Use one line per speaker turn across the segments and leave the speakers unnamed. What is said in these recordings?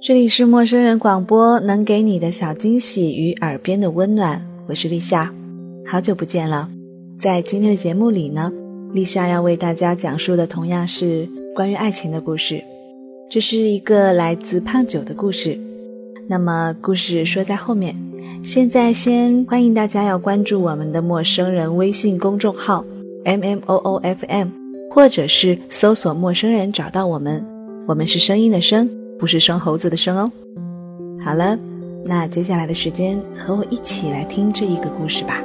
这里是陌生人广播，能给你的小惊喜与耳边的温暖。我是立夏，好久不见了。在今天的节目里呢，立夏要为大家讲述的同样是关于爱情的故事。这是一个来自胖九的故事。那么故事说在后面，现在先欢迎大家要关注我们的陌生人微信公众号 M M O O F M，或者是搜索陌生人找到我们。我们是声音的声，不是生猴子的生哦。好了，那接下来的时间和我一起来听这一个故事吧。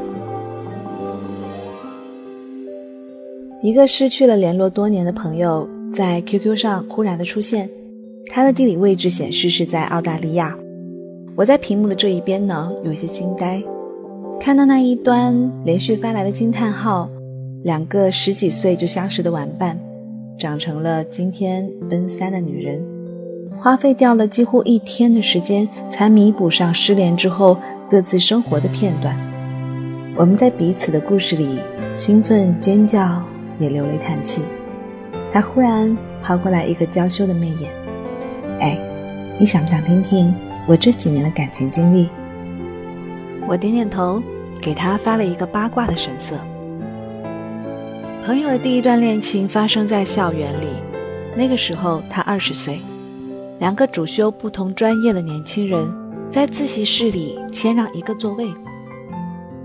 一个失去了联络多年的朋友在 QQ 上忽然的出现，他的地理位置显示是在澳大利亚。我在屏幕的这一边呢，有些惊呆，看到那一端连续发来的惊叹号，两个十几岁就相识的玩伴，长成了今天奔三的女人，花费掉了几乎一天的时间，才弥补上失联之后各自生活的片段。我们在彼此的故事里兴奋尖叫，也流泪叹气。他忽然抛过来一个娇羞的媚眼，哎，你想不想听听？我这几年的感情经历，我点点头，给他发了一个八卦的神色。朋友的第一段恋情发生在校园里，那个时候他二十岁，两个主修不同专业的年轻人在自习室里谦让一个座位，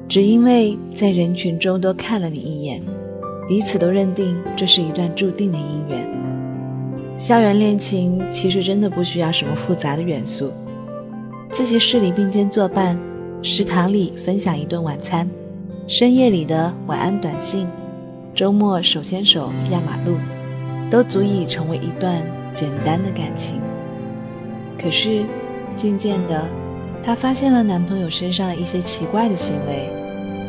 只因为在人群中都看了你一眼，彼此都认定这是一段注定的姻缘。校园恋情其实真的不需要什么复杂的元素。自习室里并肩作伴，食堂里分享一顿晚餐，深夜里的晚安短信，周末手牵手压马路，都足以成为一段简单的感情。可是，渐渐的，她发现了男朋友身上一些奇怪的行为，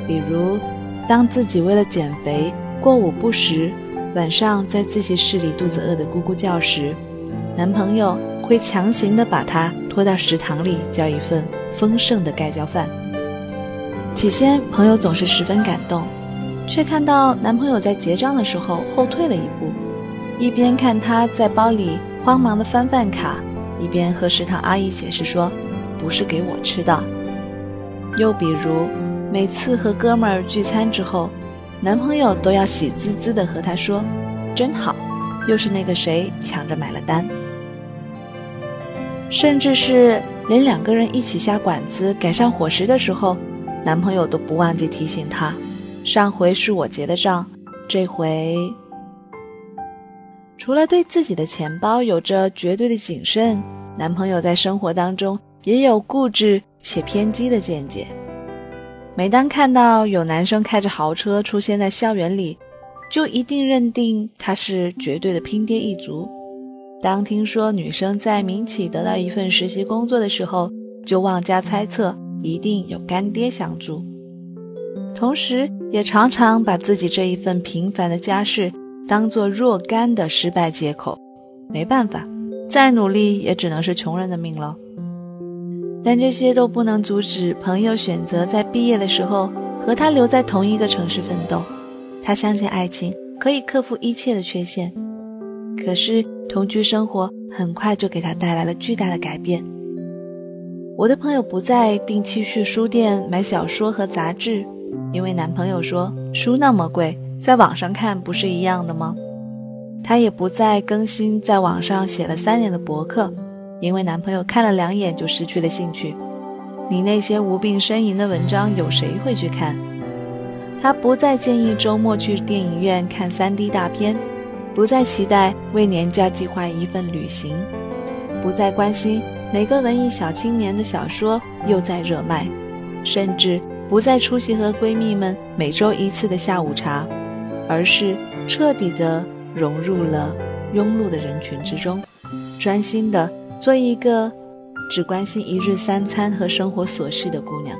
比如，当自己为了减肥过午不食，晚上在自习室里肚子饿得咕咕叫时，男朋友会强行的把她。拖到食堂里叫一份丰盛的盖浇饭。起先，朋友总是十分感动，却看到男朋友在结账的时候后退了一步，一边看他在包里慌忙的翻饭卡，一边和食堂阿姨解释说：“不是给我吃的。”又比如，每次和哥们儿聚餐之后，男朋友都要喜滋滋的和她说：“真好，又是那个谁抢着买了单。”甚至是连两个人一起下馆子改善伙食的时候，男朋友都不忘记提醒她：上回是我结的账，这回……除了对自己的钱包有着绝对的谨慎，男朋友在生活当中也有固执且偏激的见解。每当看到有男生开着豪车出现在校园里，就一定认定他是绝对的拼爹一族。当听说女生在民企得到一份实习工作的时候，就妄加猜测一定有干爹相助，同时也常常把自己这一份平凡的家世当做若干的失败借口。没办法，再努力也只能是穷人的命了。但这些都不能阻止朋友选择在毕业的时候和他留在同一个城市奋斗。他相信爱情可以克服一切的缺陷，可是。同居生活很快就给他带来了巨大的改变。我的朋友不再定期去书店买小说和杂志，因为男朋友说书那么贵，在网上看不是一样的吗？她也不再更新在网上写了三年的博客，因为男朋友看了两眼就失去了兴趣。你那些无病呻吟的文章，有谁会去看？她不再建议周末去电影院看 3D 大片。不再期待为年假计划一份旅行，不再关心哪个文艺小青年的小说又在热卖，甚至不再出席和闺蜜们每周一次的下午茶，而是彻底的融入了庸碌的人群之中，专心的做一个只关心一日三餐和生活琐事的姑娘。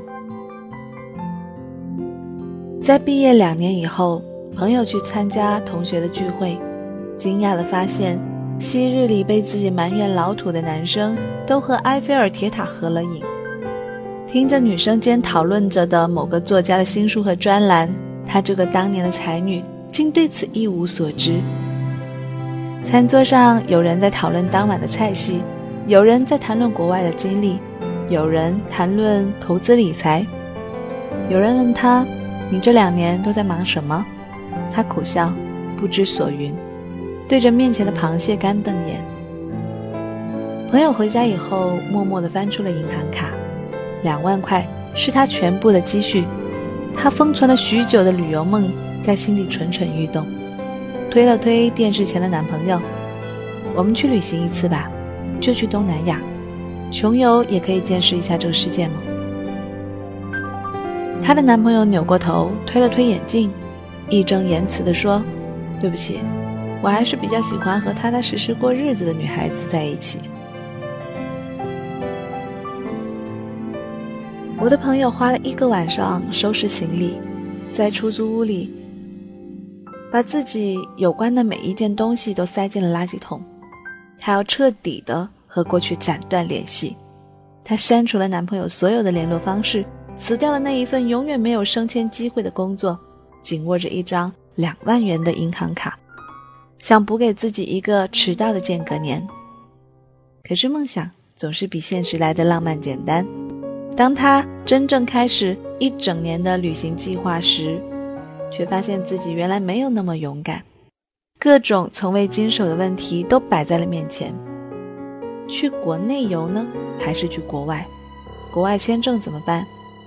在毕业两年以后，朋友去参加同学的聚会。惊讶地发现，昔日里被自己埋怨老土的男生，都和埃菲尔铁塔合了影。听着女生间讨论着的某个作家的新书和专栏，她这个当年的才女竟对此一无所知。餐桌上有人在讨论当晚的菜系，有人在谈论国外的经历，有人谈论投资理财，有人问他：“你这两年都在忙什么？”他苦笑，不知所云，对着面前的螃蟹干瞪眼。朋友回家以后，默默地翻出了银行卡，两万块是他全部的积蓄，他封存了许久的旅游梦在心里蠢蠢欲动。推了推电视前的男朋友：“我们去旅行一次吧，就去东南亚，穷游也可以见识一下这个世界吗？”她的男朋友扭过头，推了推眼镜，义正言辞地说：“对不起，我还是比较喜欢和踏踏实实过日子的女孩子在一起。”我的朋友花了一个晚上收拾行李，在出租屋里。把自己有关的每一件东西都塞进了垃圾桶，她要彻底的和过去斩断联系。她删除了男朋友所有的联络方式，辞掉了那一份永远没有升迁机会的工作，紧握着一张两万元的银行卡，想补给自己一个迟到的间隔年。可是梦想总是比现实来的浪漫简单。当她真正开始一整年的旅行计划时，却发现自己原来没有那么勇敢，各种从未经手的问题都摆在了面前。去国内游呢，还是去国外？国外签证怎么办？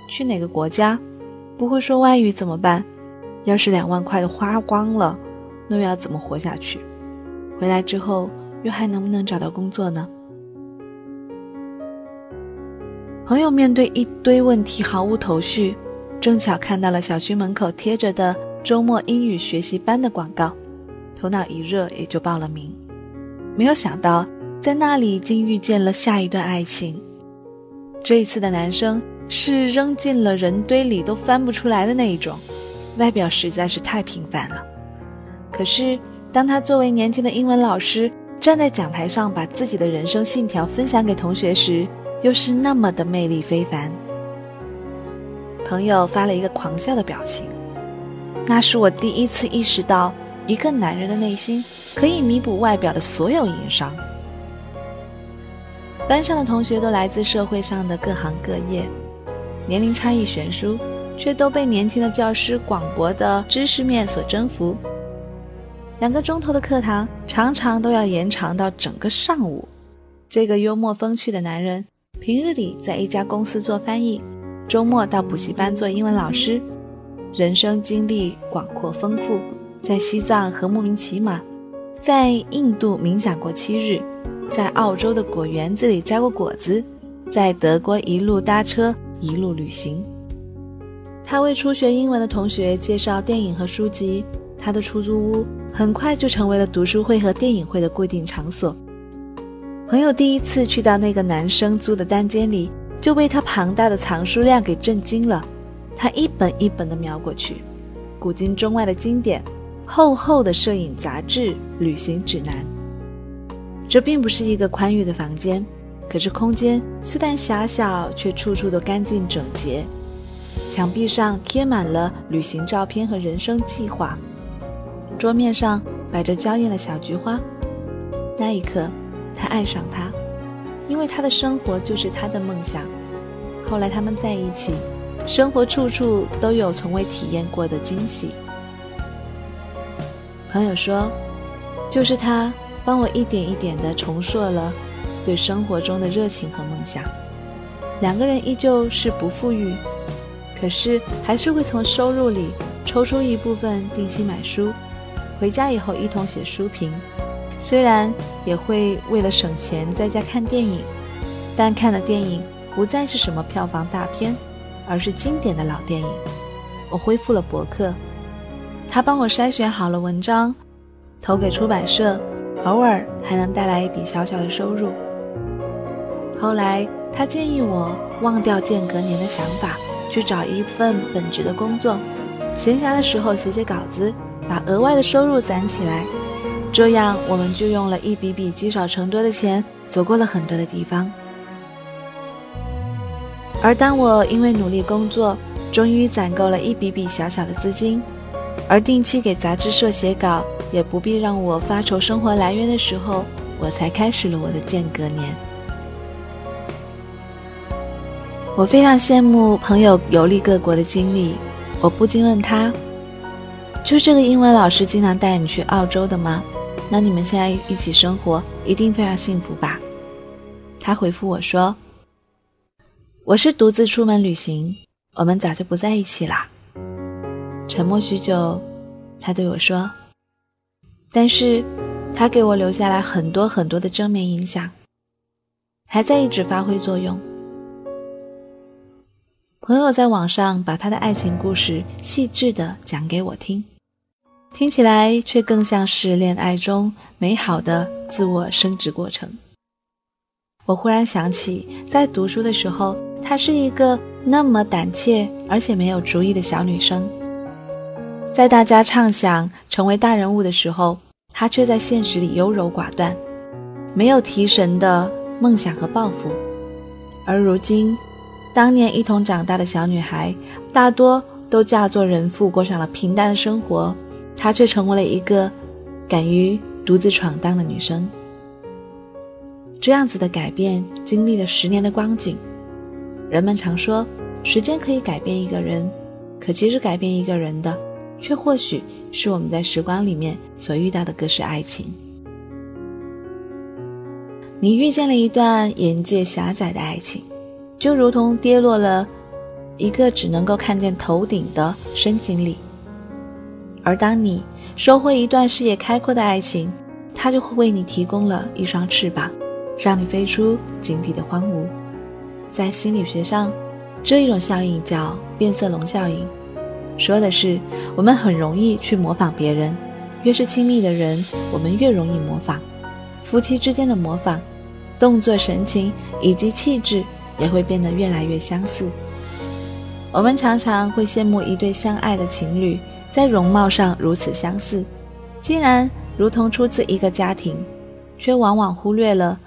去哪个国家？不会说外语怎么办？要是两万块都花光了，那又要怎么活下去？回来之后又还能不能找到工作呢？朋友面对一堆问题毫无头绪。正巧看到了小区门口贴着的周末英语学习班的广告，头脑一热也就报了名。没有想到在那里竟遇见了下一段爱情。这一次的男生是扔进了人堆里都翻不出来的那一种，外表实在是太平凡了。可是当他作为年轻的英文老师站在讲台上把自己的人生信条分享给同学时，又是那么的魅力非凡。朋友发了一个狂笑的表情，那是我第一次意识到，一个男人的内心可以弥补外表的所有硬伤。班上的同学都来自社会上的各行各业，年龄差异悬殊，却都被年轻的教师广博的知识面所征服。两个钟头的课堂常常都要延长到整个上午。这个幽默风趣的男人，平日里在一家公司做翻译。周末到补习班做英文老师，人生经历广阔丰富，在西藏和牧民骑马，在印度冥想过七日，在澳洲的果园子里摘过果子，在德国一路搭车一路旅行。他为初学英文的同学介绍电影和书籍，他的出租屋很快就成为了读书会和电影会的固定场所。朋友第一次去到那个男生租的单间里。就被他庞大的藏书量给震惊了，他一本一本地瞄过去，古今中外的经典，厚厚的摄影杂志、旅行指南。这并不是一个宽裕的房间，可是空间虽然狭小，却处处都干净整洁。墙壁上贴满了旅行照片和人生计划，桌面上摆着娇艳的小菊花。那一刻，他爱上他。因为他的生活就是他的梦想。后来他们在一起，生活处处都有从未体验过的惊喜。朋友说，就是他帮我一点一点地重塑了对生活中的热情和梦想。两个人依旧是不富裕，可是还是会从收入里抽出一部分定期买书，回家以后一同写书评。虽然也会为了省钱在家看电影，但看了电影不再是什么票房大片，而是经典的老电影。我恢复了博客，他帮我筛选好了文章，投给出版社，偶尔还能带来一笔小小的收入。后来他建议我忘掉间隔年的想法，去找一份本职的工作，闲暇的时候写写稿子，把额外的收入攒起来。这样，我们就用了一笔笔积少成多的钱，走过了很多的地方。而当我因为努力工作，终于攒够了一笔笔小小的资金，而定期给杂志社写稿也不必让我发愁生活来源的时候，我才开始了我的间隔年。我非常羡慕朋友游历各国的经历，我不禁问他：“就这个英文老师经常带你去澳洲的吗？那你们现在一起生活，一定非常幸福吧？”他回复我说：“我是独自出门旅行，我们早就不在一起啦。”沉默许久，他对我说：“但是，他给我留下来很多很多的正面影响，还在一直发挥作用。”朋友在网上把他的爱情故事细致地讲给我听，听起来却更像是恋爱中美好的自我升值过程。我忽然想起，在读书的时候，她是一个那么胆怯而且没有主意的小女生。在大家畅想成为大人物的时候，她却在现实里优柔寡断，没有提神的梦想和抱负。而如今，当年一同长大的小女孩大多都嫁作人妇，过上了平淡的生活，她却成为了一个敢于独自闯荡的女生。这样子的改变，经历了十年的光景。人们常说，时间可以改变一个人，可其实改变一个人的。却或许是我们在时光里面所遇到的各式爱情。你遇见了一段眼界狭窄的爱情，就如同跌落了一个只能够看见头顶的深井里；而当你收获一段视野开阔的爱情，它就会为你提供了一双翅膀，让你飞出井底的荒芜。在心理学上，这一种效应叫变色龙效应。说的是，我们很容易去模仿别人，越是亲密的人，我们越容易模仿。夫妻之间的模仿，动作、神情以及气质也会变得越来越相似。我们常常会羡慕一对相爱的情侣，在容貌上如此相似，竟然如同出自一个家庭，却往往忽略了，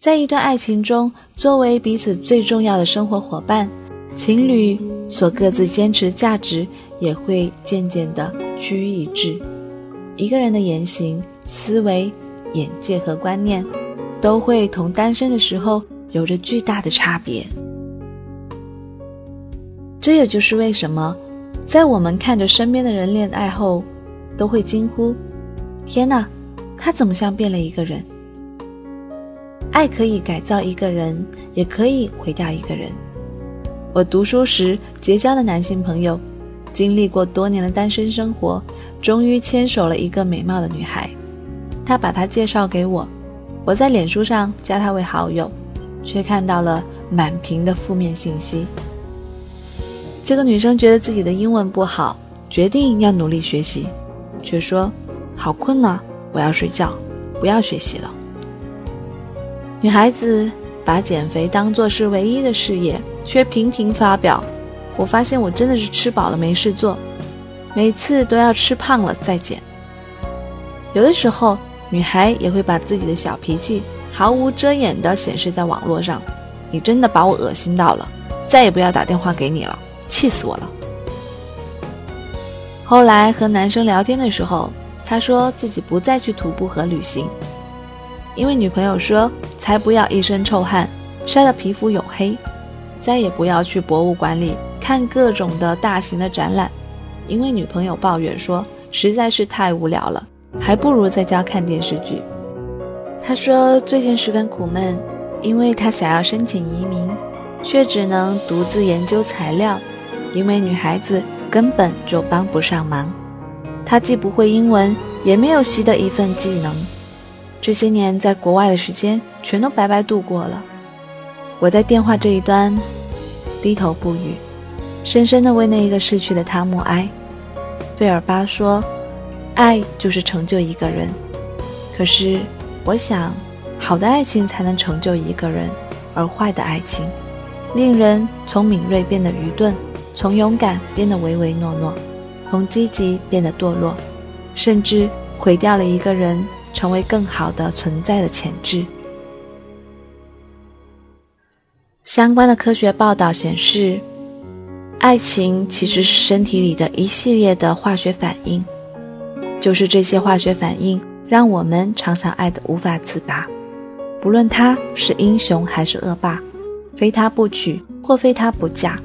在一段爱情中，作为彼此最重要的生活伙伴。情侣所各自坚持价值也会渐渐的趋于一致。一个人的言行、思维、眼界和观念，都会同单身的时候有着巨大的差别。这也就是为什么，在我们看着身边的人恋爱后，都会惊呼：“天哪，他怎么像变了一个人？”爱可以改造一个人，也可以毁掉一个人。我读书时结交的男性朋友，经历过多年的单身生活，终于牵手了一个美貌的女孩。他把她介绍给我，我在脸书上加她为好友，却看到了满屏的负面信息。这个女生觉得自己的英文不好，决定要努力学习，却说好困呐，我要睡觉，不要学习了。女孩子把减肥当作是唯一的事业。却频频发表，我发现我真的是吃饱了没事做，每次都要吃胖了再减。有的时候，女孩也会把自己的小脾气毫无遮掩地显示在网络上。你真的把我恶心到了，再也不要打电话给你了，气死我了。后来和男生聊天的时候，他说自己不再去徒步和旅行，因为女朋友说才不要一身臭汗，晒得皮肤黝黑。再也不要去博物馆里看各种的大型的展览，因为女朋友抱怨说实在是太无聊了，还不如在家看电视剧。他说最近十分苦闷，因为他想要申请移民，却只能独自研究材料，因为女孩子根本就帮不上忙。他既不会英文，也没有习得一份技能，这些年在国外的时间全都白白度过了。我在电话这一端低头不语，深深地为那一个逝去的他默哀。费尔巴说：“爱就是成就一个人。”可是，我想，好的爱情才能成就一个人，而坏的爱情，令人从敏锐变得愚钝，从勇敢变得唯唯诺诺，从积极变得堕落，甚至毁掉了一个人成为更好的存在的潜质。相关的科学报道显示，爱情其实是身体里的一系列的化学反应，就是这些化学反应让我们常常爱得无法自拔。不论他是英雄还是恶霸，非他不娶或非他不嫁。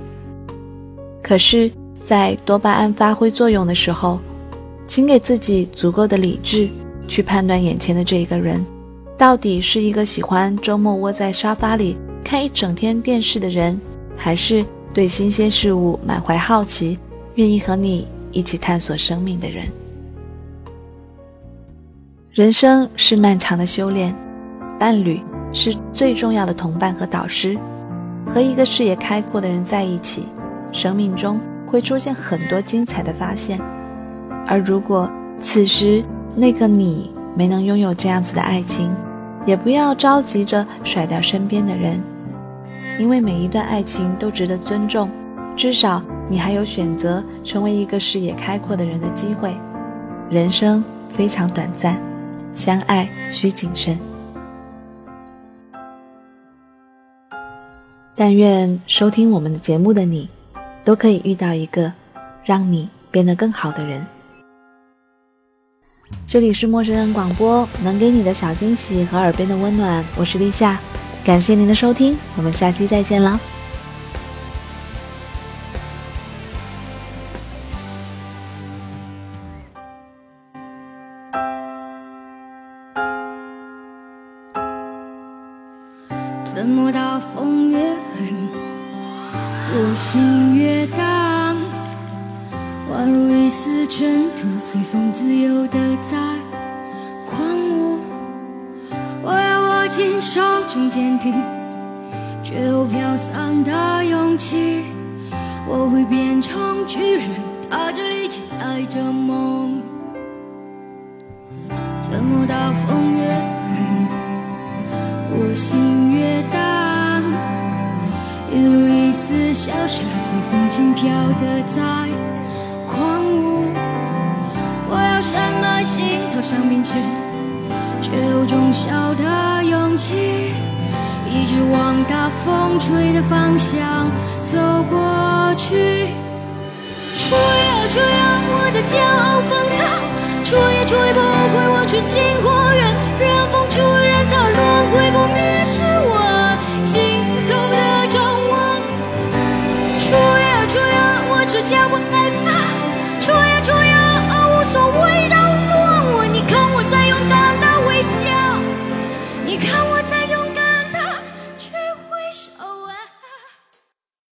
可是，在多巴胺发挥作用的时候，请给自己足够的理智去判断眼前的这一个人，到底是一个喜欢周末窝在沙发里看一整天电视的人，还是对新鲜事物满怀好奇，愿意和你一起探索生命的人。人生是漫长的修炼，伴侣是最重要的同伴和导师。和一个视野开阔的人在一起，生命中会出现很多精彩的发现。而如果此时那个你没能拥有这样子的爱情，也不要着急着甩掉身边的人，因为每一段爱情都值得尊重。至少你还有选择成为一个视野开阔的人的机会。人生非常短暂。相爱需谨慎。但愿收听我们的节目的你，都可以遇到一个让你变得更好的人。这里是陌生人广播，能给你的小惊喜和耳边的温暖。我是立夏，感谢您的收听，我们下期再见了。
紧手中坚定却又飘散的勇气。我会变成巨人，踏着力气载着梦。怎么大风越狠，我心越。荡，一如一丝小沙，随风轻飘的在狂舞。我要什么心头上冰刺，却有种小的勇气，一直往大风吹的方向走过去。吹啊吹啊，我的骄傲放纵，吹也吹不回我纯净花园，任风吹，任它轮回不灭，是我尽头的。叫我害怕。你看我